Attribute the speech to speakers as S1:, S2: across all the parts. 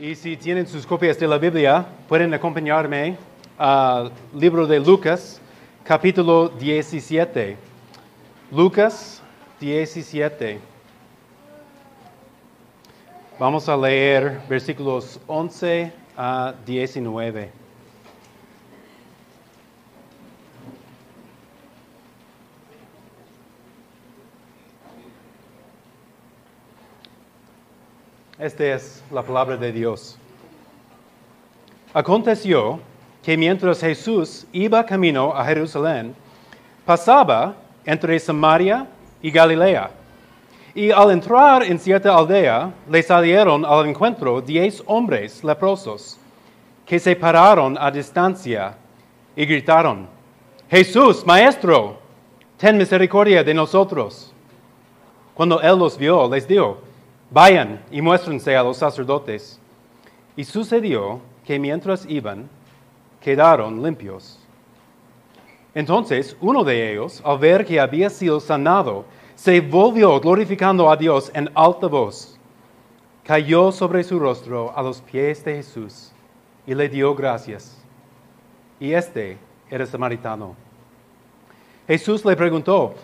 S1: Y si tienen sus copias de la Biblia, pueden acompañarme al libro de Lucas, capítulo 17. Lucas 17. Vamos a leer versículos 11 a 19. Esta es la palabra de Dios. Aconteció que mientras Jesús iba camino a Jerusalén, pasaba entre Samaria y Galilea. Y al entrar en cierta aldea, le salieron al encuentro diez hombres leprosos, que se pararon a distancia y gritaron, Jesús, Maestro, ten misericordia de nosotros. Cuando él los vio, les dijo, Vayan y muéstrense a los sacerdotes. Y sucedió que mientras iban, quedaron limpios. Entonces uno de ellos, al ver que había sido sanado, se volvió glorificando a Dios en alta voz. Cayó sobre su rostro a los pies de Jesús y le dio gracias. Y este era samaritano. Jesús le preguntó,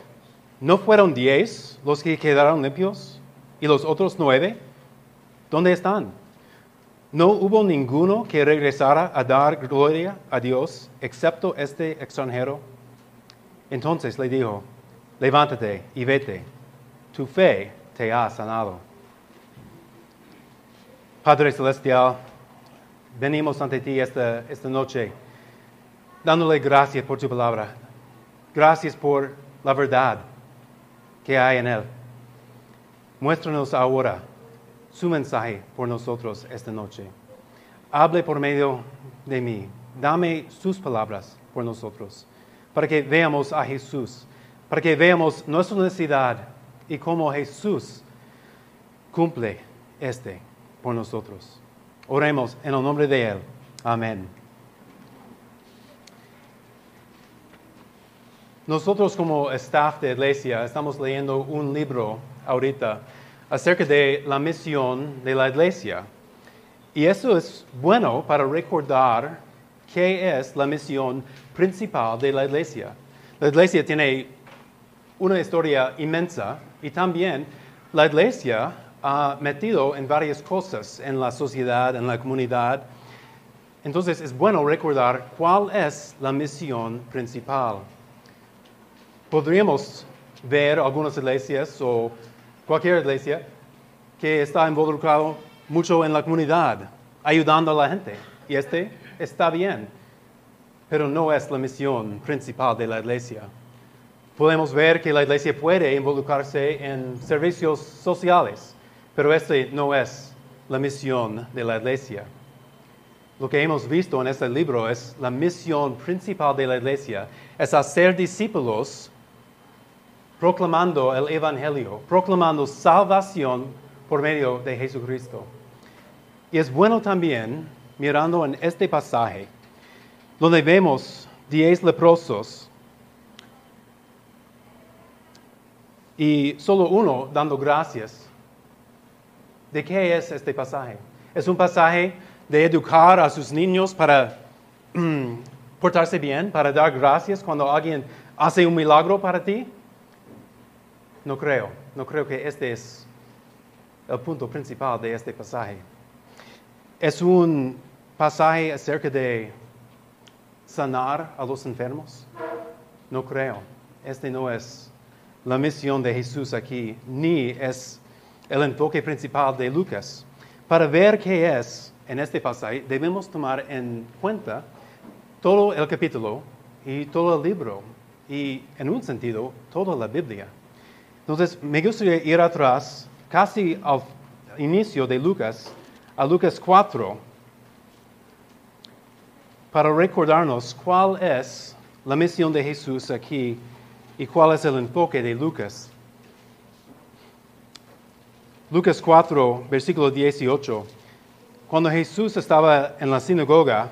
S1: ¿no fueron diez los que quedaron limpios? ¿Y los otros nueve? ¿Dónde están? No hubo ninguno que regresara a dar gloria a Dios excepto este extranjero. Entonces le dijo, levántate y vete, tu fe te ha sanado. Padre Celestial, venimos ante ti esta, esta noche dándole gracias por tu palabra. Gracias por la verdad que hay en él. Muéstranos ahora su mensaje por nosotros esta noche. Hable por medio de mí. Dame sus palabras por nosotros, para que veamos a Jesús, para que veamos nuestra necesidad y cómo Jesús cumple este por nosotros. Oremos en el nombre de Él. Amén. Nosotros como staff de iglesia estamos leyendo un libro ahorita acerca de la misión de la iglesia. Y eso es bueno para recordar qué es la misión principal de la iglesia. La iglesia tiene una historia inmensa y también la iglesia ha metido en varias cosas en la sociedad, en la comunidad. Entonces es bueno recordar cuál es la misión principal. Podríamos ver algunas iglesias o cualquier iglesia que está involucrado mucho en la comunidad, ayudando a la gente. Y este está bien, pero no es la misión principal de la iglesia. Podemos ver que la iglesia puede involucrarse en servicios sociales, pero este no es la misión de la iglesia. Lo que hemos visto en este libro es la misión principal de la iglesia, es hacer discípulos proclamando el Evangelio, proclamando salvación por medio de Jesucristo. Y es bueno también, mirando en este pasaje, donde vemos diez leprosos y solo uno dando gracias. ¿De qué es este pasaje? Es un pasaje de educar a sus niños para portarse bien, para dar gracias cuando alguien hace un milagro para ti. No creo, no creo que este es el punto principal de este pasaje. Es un pasaje acerca de sanar a los enfermos. No creo. Este no es la misión de Jesús aquí, ni es el enfoque principal de Lucas. Para ver qué es en este pasaje, debemos tomar en cuenta todo el capítulo y todo el libro, y en un sentido, toda la Biblia. Entonces, me gustaría ir atrás, casi al inicio de Lucas, a Lucas 4, para recordarnos cuál es la misión de Jesús aquí y cuál es el enfoque de Lucas. Lucas 4, versículo 18. Cuando Jesús estaba en la sinagoga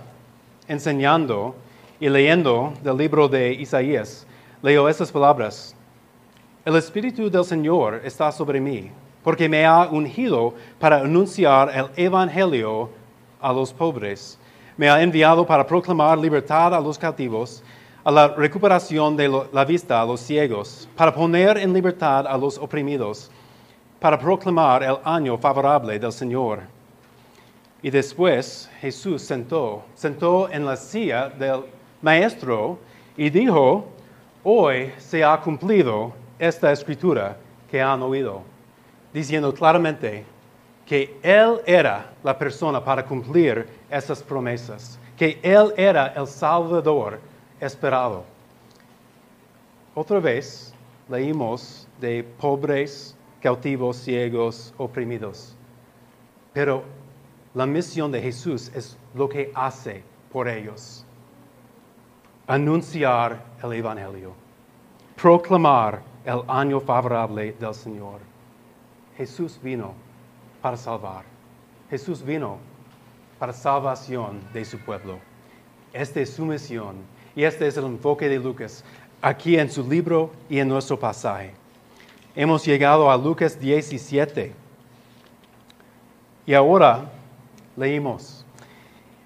S1: enseñando y leyendo del libro de Isaías, leyó estas palabras. El Espíritu del Señor está sobre mí, porque me ha ungido para anunciar el Evangelio a los pobres. Me ha enviado para proclamar libertad a los cautivos, a la recuperación de la vista a los ciegos, para poner en libertad a los oprimidos, para proclamar el año favorable del Señor. Y después Jesús sentó, sentó en la silla del maestro y dijo, hoy se ha cumplido esta escritura que han oído, diciendo claramente que Él era la persona para cumplir esas promesas, que Él era el Salvador esperado. Otra vez leímos de pobres, cautivos, ciegos, oprimidos. Pero la misión de Jesús es lo que hace por ellos. Anunciar el Evangelio. Proclamar el año favorable del Señor. Jesús vino para salvar. Jesús vino para salvación de su pueblo. Esta es su misión y este es el enfoque de Lucas aquí en su libro y en nuestro pasaje. Hemos llegado a Lucas 17. Y ahora leímos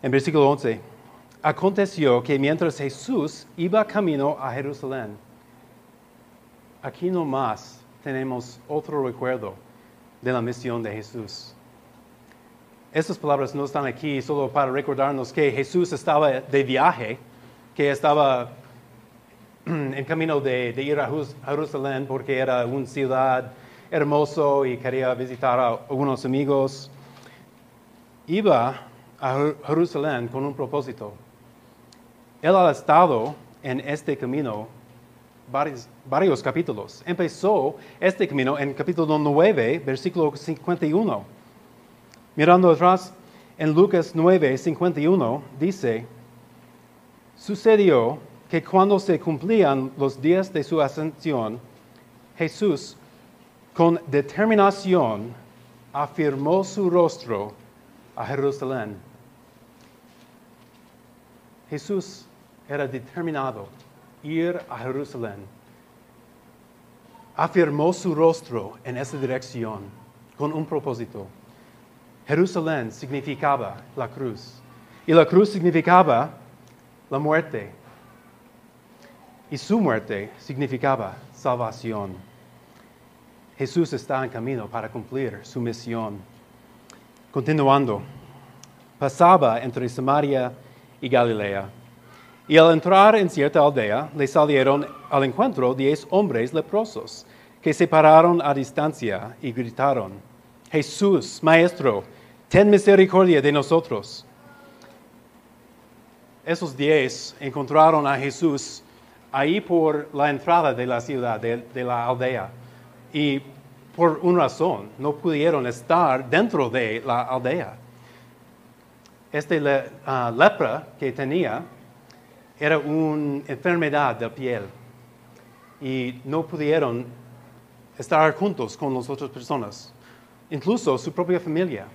S1: en versículo 11. Aconteció que mientras Jesús iba camino a Jerusalén, aquí nomás tenemos otro recuerdo de la misión de Jesús. Estas palabras no están aquí solo para recordarnos que Jesús estaba de viaje, que estaba en camino de, ir a Jerusalén porque era una ciudad hermoso y quería visitar a algunos amigos. Iba a Jer- Jerusalén con un propósito. Él ha estado en este camino varios, capítulos. Empezó este camino en capítulo 9, versículo 51. Mirando atrás, en Lucas 9, 51, dice, sucedió que cuando se cumplían los días de su ascensión, Jesús, con determinación, afirmó su rostro a Jerusalén. Jesús era determinado ir a Jerusalén. Afirmó su rostro en esa dirección con un propósito. Jerusalén significaba la cruz y la cruz significaba la muerte y su muerte significaba salvación. Jesús está en camino para cumplir su misión. Continuando, pasaba entre Samaria y Galilea. Y al entrar en cierta aldea, le salieron al encuentro diez hombres leprosos, que se pararon a distancia y gritaron, Jesús, Maestro, ten misericordia de nosotros. Esos diez encontraron a Jesús ahí por la entrada de la ciudad, de, la aldea. Y por una razón, no pudieron estar dentro de la aldea. Esta le- ah, lepra que tenía era una enfermedad de piel y no pudieron estar juntos con las otras personas, incluso su propia familia.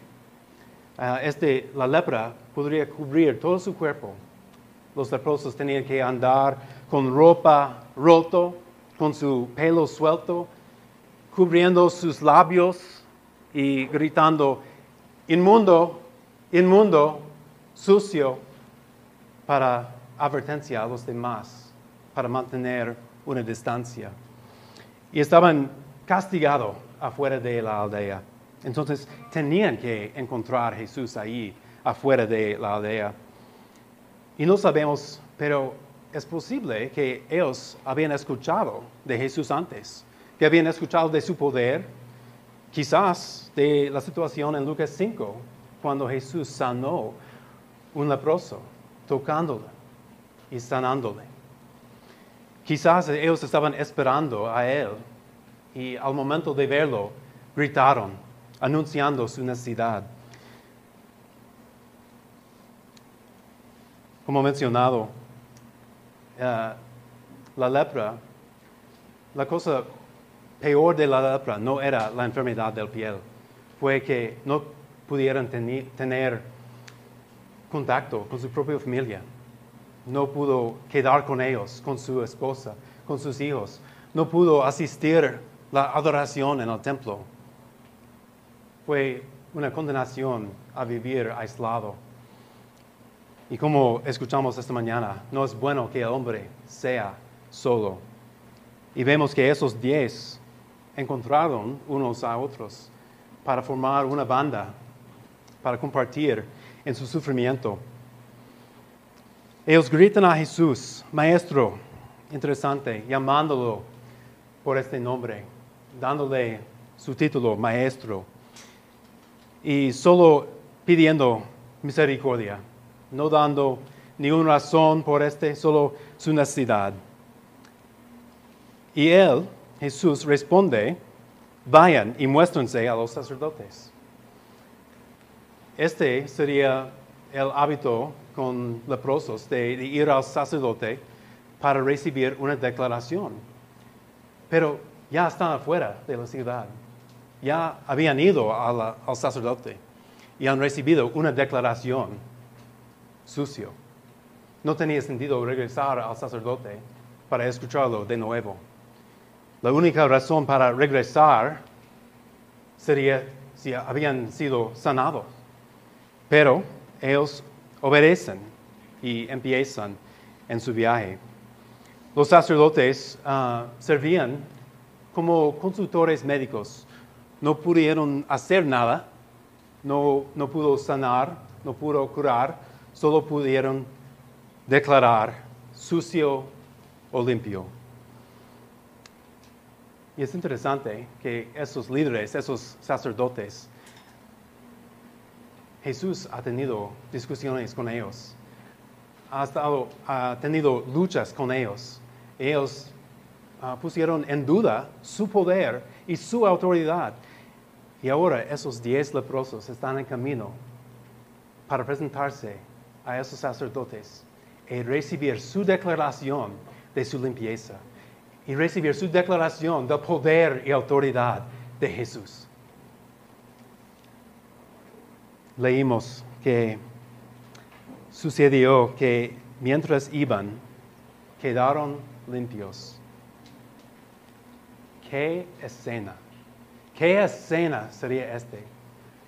S1: Ah, este, la lepra podría cubrir todo su cuerpo. Los leprosos tenían que andar con ropa roto, con su pelo suelto, cubriendo sus labios y gritando, inmundo, inmundo, sucio, para advertencia a los demás, para mantener una distancia. Y estaban castigados afuera de la aldea. Entonces tenían que encontrar a Jesús ahí, afuera de la aldea. Y no sabemos, pero es posible que ellos habían escuchado de Jesús antes, que habían escuchado de su poder, quizás de la situación en Lucas 5, cuando Jesús sanó un leproso, tocándole y sanándole. Quizás ellos estaban esperando a Él y al momento de verlo gritaron, anunciando su necesidad. Como mencionado, eh, la lepra, la cosa peor de la lepra no era la enfermedad del piel, fue que no pudieran tener contacto con su propia familia. No pudo quedar con ellos, con su esposa, con sus hijos. No pudo asistir la adoración en el templo. fue una condenación a vivir aislado. Y como escuchamos esta mañana, no es bueno que el hombre sea solo. Y vemos que esos diez encontraron unos a otros para formar una banda, para compartir en su sufrimiento. Ellos gritan a Jesús, Maestro, interesante, llamándolo por este nombre, dándole su título, Maestro, y solo pidiendo misericordia, no dando ninguna razón por este, solo su necesidad. Y él, Jesús, responde, vayan y muéstrense a los sacerdotes. Este sería el hábito con leprosos de, ir al sacerdote para recibir una declaración. Pero ya están afuera de la ciudad. Ya habían ido al sacerdote y han recibido una declaración sucio. No tenía sentido regresar al sacerdote para escucharlo de nuevo. La única razón para regresar sería si habían sido sanados. Pero ellos obedecen y empiezan en su viaje. Los sacerdotes ah, servían como consultores médicos. No pudieron hacer nada, no, no pudo sanar, no pudo curar, solo pudieron declarar sucio o limpio. Y es interesante que esos líderes, esos sacerdotes, Jesús ha tenido discusiones con ellos, ha, estado, ha tenido luchas con ellos. Ellos uh, pusieron en duda su poder y su autoridad. Y ahora esos diez leprosos están en camino para presentarse a esos sacerdotes y recibir su declaración de su limpieza y recibir su declaración del poder y autoridad de Jesús. Leímos que sucedió que mientras iban, quedaron limpios. ¿Qué escena? ¿Qué escena sería este?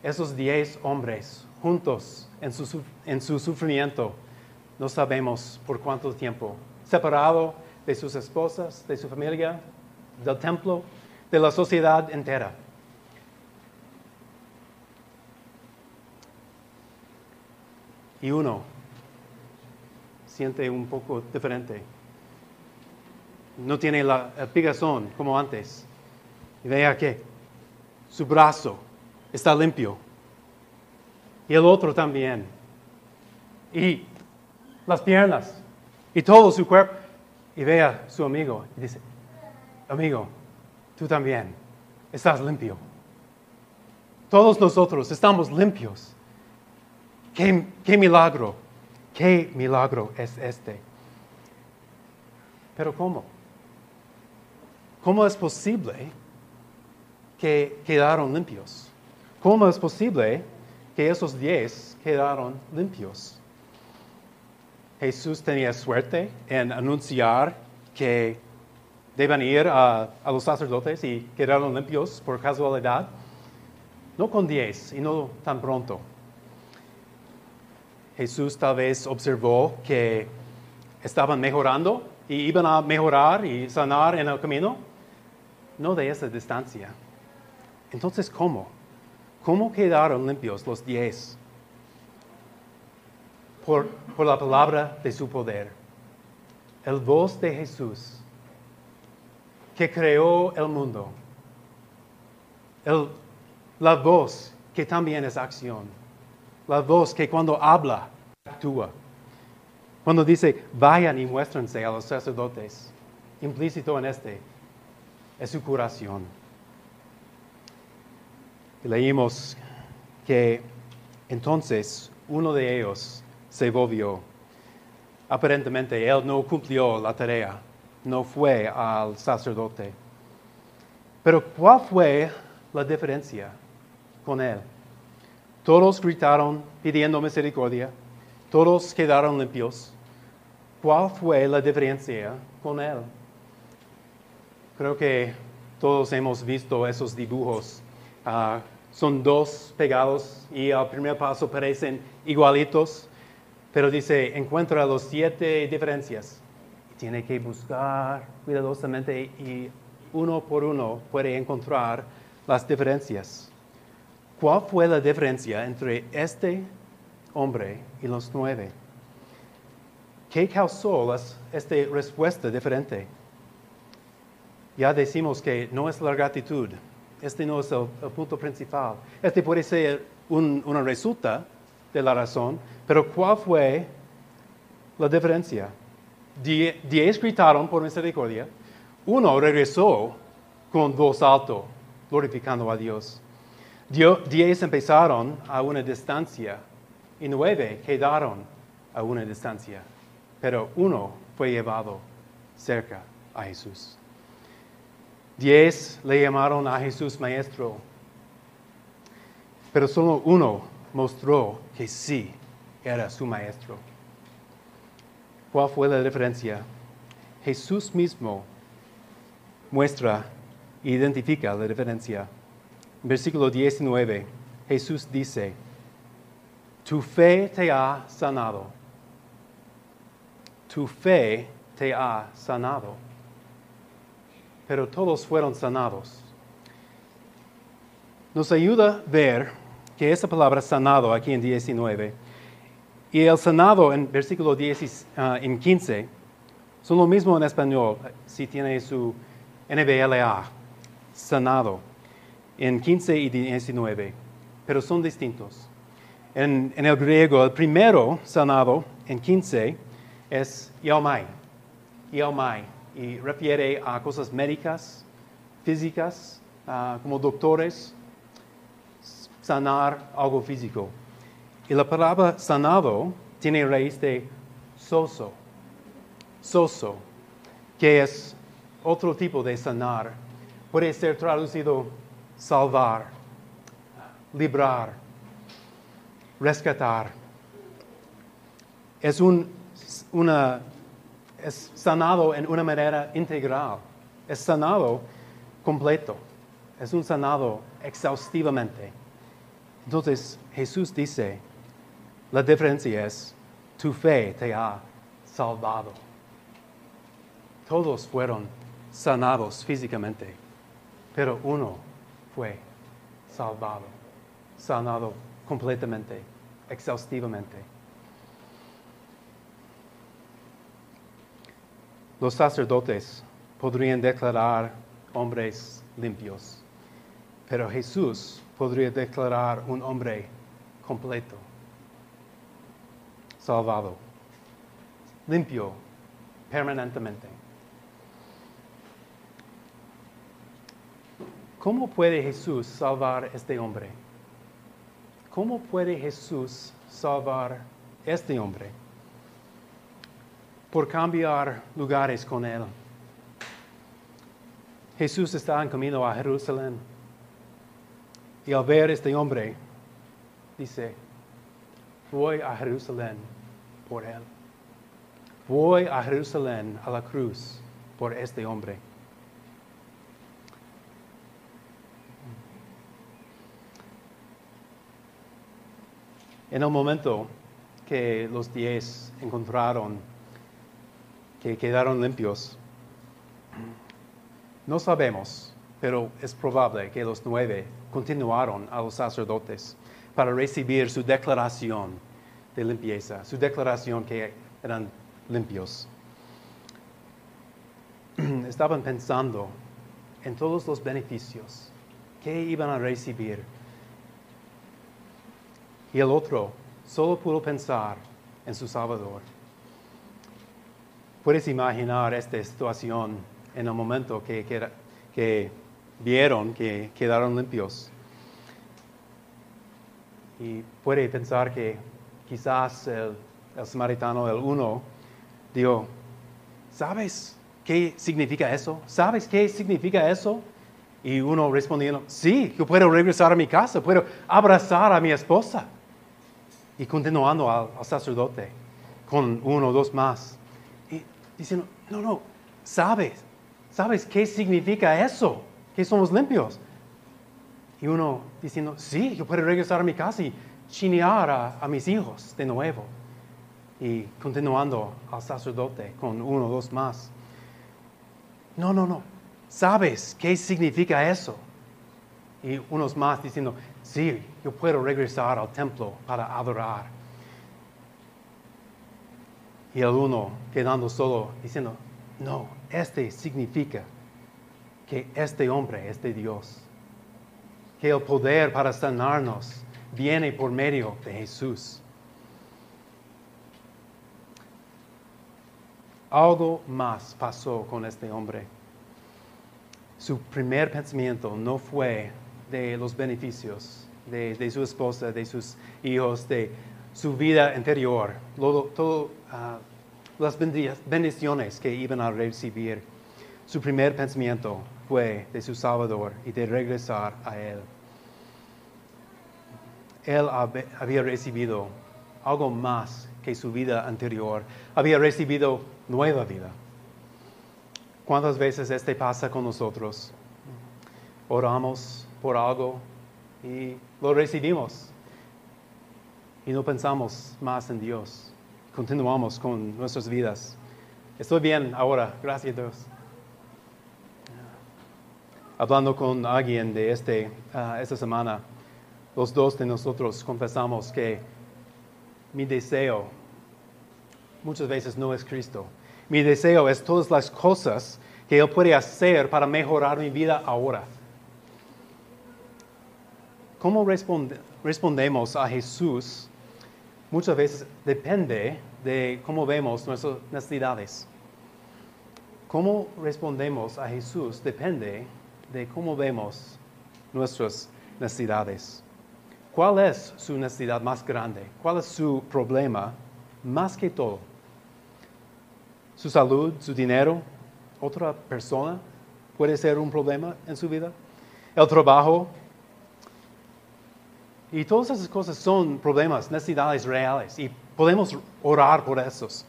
S1: Esos diez hombres juntos en su, en su sufrimiento, no sabemos por cuánto tiempo, separado de sus esposas, de su familia, del templo, de la sociedad entera. Y uno siente un poco diferente. No tiene la, el pigazón como antes. Y vea que su brazo está limpio. Y el otro también. Y las piernas. Y todo su cuerpo y ve a su amigo y dice, amigo, tú también estás limpio. Todos nosotros estamos limpios. ¿Qué, milagro? ¿Qué milagro es este? Pero ¿cómo? ¿Cómo es posible que quedaron limpios? ¿Cómo es posible que esos diez quedaron limpios? Jesús tenía suerte en anunciar que deben ir a, los sacerdotes y quedaron limpios por casualidad. No con diez y no tan pronto. Jesús tal vez observó que estaban mejorando y iban a mejorar y sanar en el camino. No de esa distancia. Entonces, ¿cómo? ¿Cómo quedaron limpios los diez? por, la palabra de su poder. El voz de Jesús que creó el mundo. la voz que también es acción. La voz que cuando habla, actúa. Cuando dice, vayan y muéstrense a los sacerdotes, implícito en este, es su curación. Leímos que entonces uno de ellos se volvió. Aparentemente él no cumplió la tarea, no fue al sacerdote. Pero ¿cuál fue la diferencia con él? Todos gritaron pidiendo misericordia, todos quedaron limpios. ¿Cuál fue la diferencia con él? Creo que todos hemos visto esos dibujos ah, son dos pegados y al primer paso parecen igualitos, pero dice, encuentra los siete diferencias. Tiene que buscar cuidadosamente y uno por uno puede encontrar las diferencias. ¿Cuál fue la diferencia entre este hombre y los nueve? ¿Qué causó esta respuesta diferente? Ya decimos que no es la gratitud, este no es el, punto principal. Este puede ser una resulta de la razón, pero ¿cuál fue la diferencia? diez gritaron por misericordia, uno regresó con voz alto, glorificando a Dios. Diez empezaron a una distancia y nueve quedaron a una distancia, pero uno fue llevado cerca a Jesús. Diez le llamaron a Jesús maestro, pero solo uno mostró que sí era su maestro. ¿Cuál fue la diferencia? Jesús mismo muestra e identifica la diferencia. Versículo 19, Jesús dice, tu fe te ha sanado. Tu fe te ha sanado pero todos fueron sanados. Nos ayuda a ver que esa palabra sanado aquí en 19 y el sanado en versículo 10, ah, en 15 son lo mismo en español si tiene su NBLA, sanado, en 15 y 19, pero son distintos. En, en el griego, el primero sanado en 15 es yaomai, yaomai y refiere a cosas médicas, físicas, ah, como doctores, sanar algo físico. Y la palabra sanado tiene raíz de soso, soso, que es otro tipo de sanar. Puede ser traducido salvar, librar, rescatar. Es un, una es sanado en una manera integral, es sanado completo, es un sanado exhaustivamente. Entonces Jesús dice, la diferencia es, tu fe te ha salvado. Todos fueron sanados físicamente, pero uno fue salvado, sanado completamente, exhaustivamente. Los sacerdotes podrían declarar hombres limpios, pero Jesús podría declarar un hombre completo, salvado, limpio permanentemente. ¿Cómo puede Jesús salvar a este hombre? ¿Cómo puede Jesús salvar a este hombre? por cambiar lugares con Él. Jesús está en camino a Jerusalén y al ver a este hombre, dice, voy a Jerusalén por Él. Voy a Jerusalén a la cruz por este hombre. En el momento que los diez encontraron que quedaron limpios. No sabemos, pero es probable que los nueve continuaron a los sacerdotes para recibir su declaración de limpieza, su declaración que eran limpios. Estaban pensando en todos los beneficios que iban a recibir. Y el otro solo pudo pensar en su Salvador. Puedes imaginar esta situación en el momento que, que, vieron que quedaron limpios. Y puede pensar que quizás el, el samaritano, el uno, dijo, ¿sabes qué significa eso? ¿Sabes qué significa eso? Y uno respondiendo, sí, yo puedo regresar a mi casa, puedo abrazar a mi esposa. Y continuando al, sacerdote con uno o dos más diciendo, no, no, sabes, sabes qué significa eso, que somos limpios. Y uno diciendo, sí, yo puedo regresar a mi casa y chinear a, a mis hijos de nuevo. Y continuando al sacerdote con uno o dos más. No, no, no. ¿Sabes qué significa eso? Y unos más diciendo, sí, yo puedo regresar al templo para adorar. Y el uno quedando solo diciendo, no, este significa que este hombre es de Dios, que el poder para sanarnos viene por medio de Jesús. Algo más pasó con este hombre. Su primer pensamiento no fue de los beneficios de, su esposa, de sus hijos, de su vida interior, todas ah, las bendiciones que iban a recibir. Su primer pensamiento fue de su Salvador y de regresar a Él. Él había recibido algo más que su vida anterior, había recibido nueva vida. ¿Cuántas veces este pasa con nosotros? Oramos por algo y lo recibimos y no pensamos más en Dios. Continuamos con nuestras vidas. Estoy bien ahora, gracias a Dios hablando con alguien de este, ah, esta semana, los dos de nosotros confesamos que mi deseo muchas veces no es Cristo. Mi deseo es todas las cosas que Él puede hacer para mejorar mi vida ahora. ¿Cómo respondemos a Jesús? Muchas veces depende de cómo vemos nuestras necesidades. ¿Cómo respondemos a Jesús? Depende de cómo vemos nuestras necesidades. ¿Cuál es su necesidad más grande? ¿Cuál es su problema más que todo? ¿Su salud, su dinero? ¿Otra persona puede ser un problema en su vida? ¿El trabajo? Y todas esas cosas son problemas, necesidades reales y podemos orar por esos.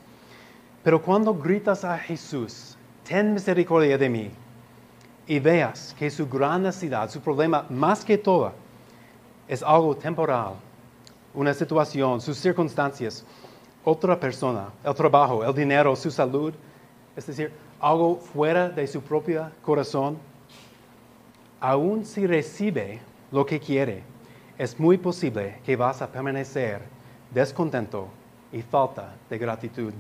S1: Pero cuando gritas a Jesús, ten misericordia de mí, y veas que su gran necesidad, su problema más que todo, es algo temporal, una situación, sus circunstancias, otra persona, el trabajo, el dinero, su salud, es decir, algo fuera de su propio corazón, aun si recibe lo que quiere, es muy posible que vas a permanecer descontento y falta de gratitud.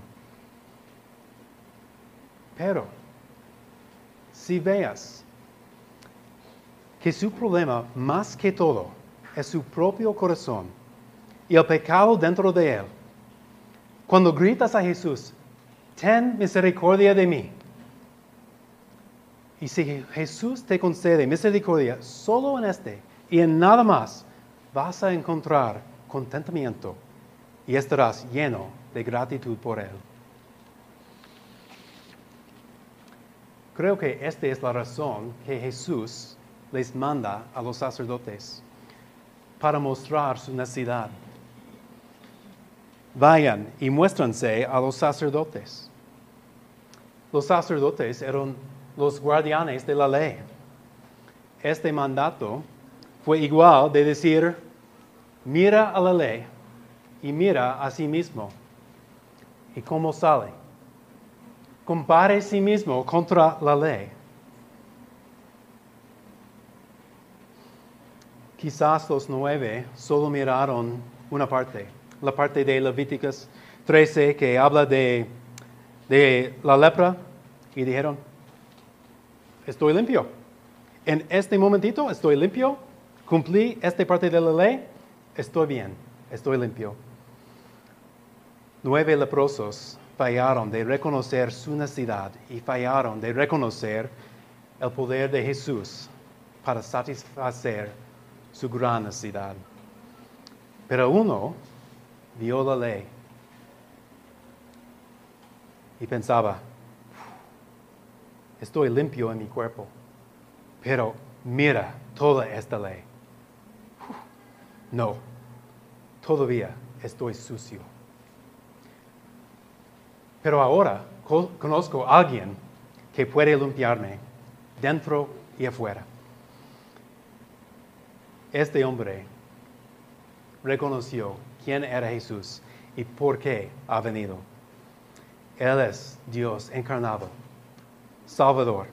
S1: Pero si veas que su problema más que todo es su propio corazón y el pecado dentro de él, cuando gritas a Jesús, ten misericordia de mí. Y si Jesús te concede misericordia solo en este y en nada más, vas a encontrar contentamiento y estarás lleno de gratitud por Él. Creo que esta es la razón que Jesús les manda a los sacerdotes para mostrar su necesidad. Vayan y muéstranse a los sacerdotes. Los sacerdotes eran los guardianes de la ley. Este mandato fue igual de decir, mira a la ley y mira a sí mismo. ¿Y cómo sale? compare sí mismo contra la ley. Quizás los nueve solo miraron una parte, la parte de Levíticos 13 que habla de, de la lepra y dijeron, estoy limpio. En este momentito estoy limpio, cumplí esta parte de la ley, estoy bien, estoy limpio. Nueve leprosos fallaron de reconocer su necesidad y fallaron de reconocer el poder de Jesús para satisfacer su gran necesidad. Pero uno vio la ley y pensaba, estoy limpio en mi cuerpo, pero mira toda esta ley. No, todavía estoy sucio. Pero ahora conozco a alguien que puede limpiarme dentro y afuera. Este hombre reconoció quién era Jesús y por qué ha venido. Él es Dios encarnado, Salvador.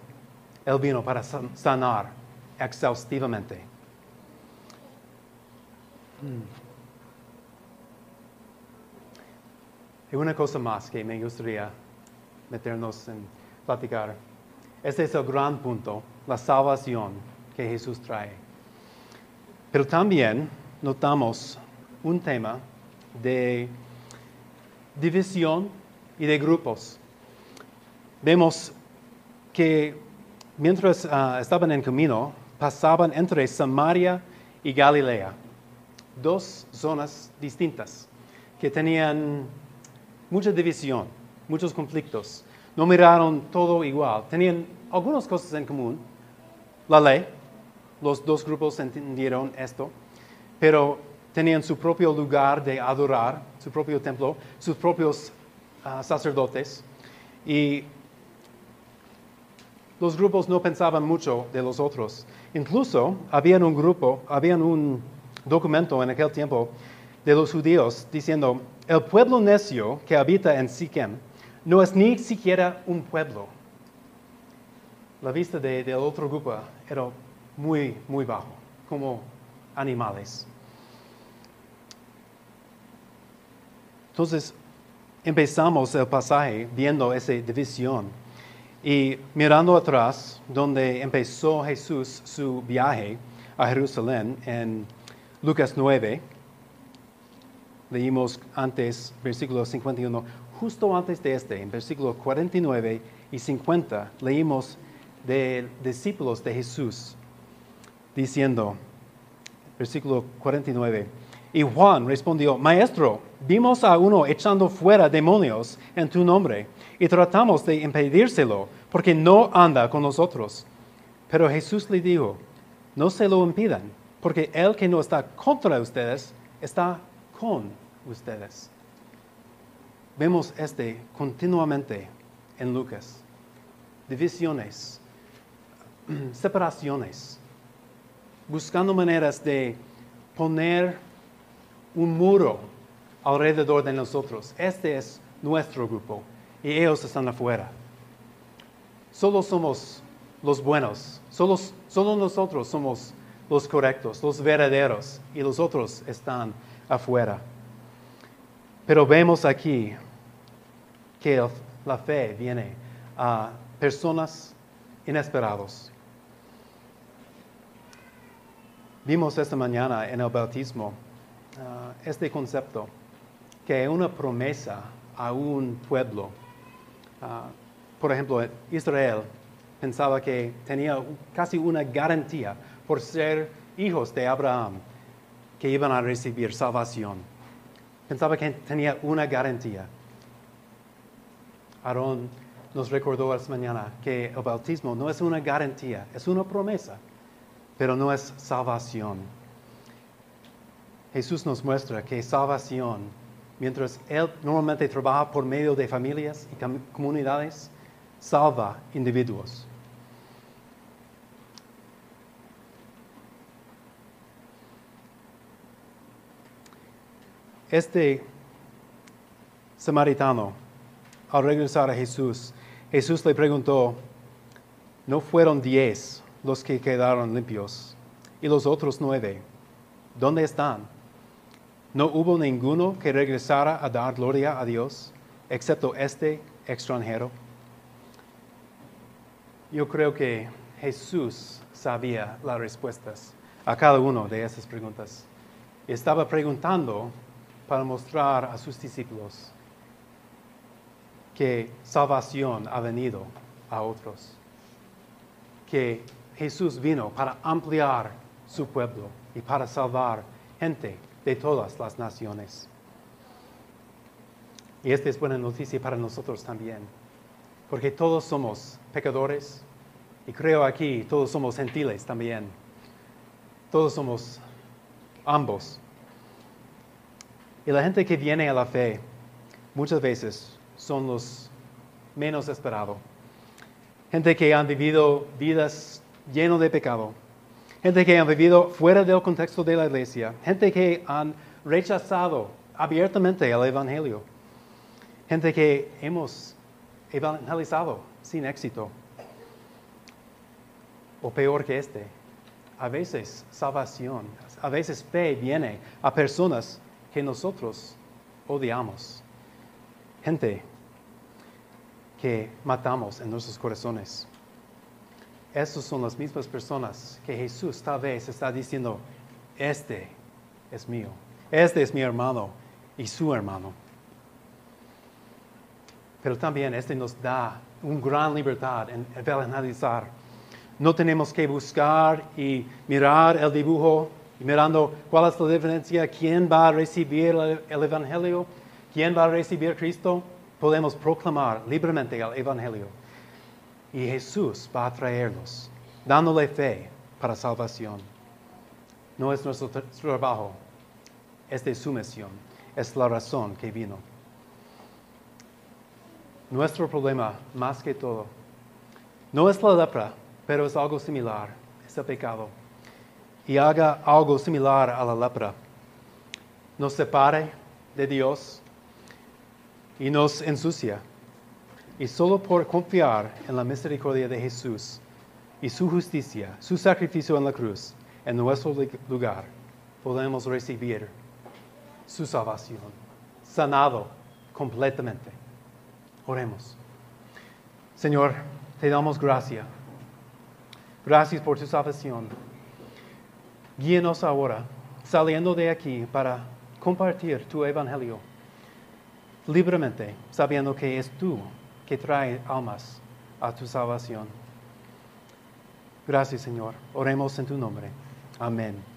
S1: Él vino para sanar exhaustivamente. Hmm. Y una cosa más que me gustaría meternos en platicar. Este es el gran punto, la salvación que Jesús trae. Pero también notamos un tema de división y de grupos. Vemos que mientras ah, estaban en camino, pasaban entre Samaria y Galilea, dos zonas distintas que tenían mucha división, muchos conflictos. No miraron todo igual. Tenían algunas cosas en común. La ley, los dos grupos entendieron esto, pero tenían su propio lugar de adorar, su propio templo, sus propios ah, sacerdotes. Y los grupos no pensaban mucho de los otros. Incluso había un grupo, había un documento en aquel tiempo de los judíos diciendo, el pueblo necio que habita en Siquem no es ni siquiera un pueblo. La vista del otro grupo era muy, muy bajo, como animales. Entonces, empezamos el pasaje viendo esa división y mirando atrás, donde empezó Jesús su viaje a Jerusalén en Lucas 9, leímos antes, versículo 51, justo antes de este, en versículo 49 y 50, leímos de discípulos de Jesús, diciendo, versículo 49, y Juan respondió, Maestro, vimos a uno echando fuera demonios en tu nombre y tratamos de impedírselo porque no anda con nosotros. Pero Jesús le dijo, no se lo impidan, porque el que no está contra ustedes está con ustedes. Vemos este continuamente en Lucas. Divisiones, separaciones, buscando maneras de poner un muro alrededor de nosotros. Este es nuestro grupo y ellos están afuera. Solo somos los buenos, solo, solo nosotros somos los correctos, los verdaderos y los otros están afuera. Pero vemos aquí que la fe viene a personas inesperados. Vimos esta mañana en el bautismo ah, este concepto, que una promesa a un pueblo. Ah, por ejemplo, Israel pensaba que tenía casi una garantía por ser hijos de Abraham que iban a recibir salvación pensaba que tenía una garantía. Aarón nos recordó esta mañana que el bautismo no es una garantía, es una promesa, pero no es salvación. Jesús nos muestra que salvación, mientras Él normalmente trabaja por medio de familias y comunidades, salva individuos. Este samaritano, al regresar a Jesús, Jesús le preguntó, ¿no fueron diez los que quedaron limpios? ¿Y los otros nueve? ¿Dónde están? ¿No hubo ninguno que regresara a dar gloria a Dios, excepto este extranjero? Yo creo que Jesús sabía las respuestas a cada una de esas preguntas. Estaba preguntando para mostrar a sus discípulos que salvación ha venido a otros, que Jesús vino para ampliar su pueblo y para salvar gente de todas las naciones. Y esta es buena noticia para nosotros también, porque todos somos pecadores y creo aquí todos somos gentiles también. Todos somos ambos y la gente que viene a la fe muchas veces son los menos esperados. Gente que han vivido vidas llenas de pecado, gente que han vivido fuera del contexto de la iglesia, gente que han rechazado abiertamente el Evangelio, gente que hemos evangelizado sin éxito. O peor que este, a veces salvación, a veces fe viene a personas que nosotros odiamos. Gente que matamos en nuestros corazones. Esas son las mismas personas que Jesús tal vez está diciendo, este es mío, este es mi hermano y su hermano. Pero también este nos da una gran libertad en evangelizar. No tenemos que buscar y mirar el dibujo, mirando cuál es la diferencia, quién va a recibir el Evangelio, quién va a recibir Cristo. Podemos proclamar libremente el Evangelio. Y Jesús va a traernos, dándole fe para salvación. No es nuestro trabajo, es de su misión, es la razón que vino. Nuestro problema, más que todo, no es la lepra, pero es algo similar, es el pecado. Y haga algo similar a la lepra. Nos separe de Dios y nos ensucia. Y solo por confiar en la misericordia de Jesús y su justicia, su sacrificio en la cruz, en nuestro lugar, podemos recibir su salvación, sanado completamente. Oremos. Señor, te damos gracias. Gracias por tu salvación. Guíenos ahora, saliendo de aquí para compartir tu evangelio libremente, sabiendo que es tú que trae almas a tu salvación. Gracias, Señor. Oremos en tu nombre. Amén.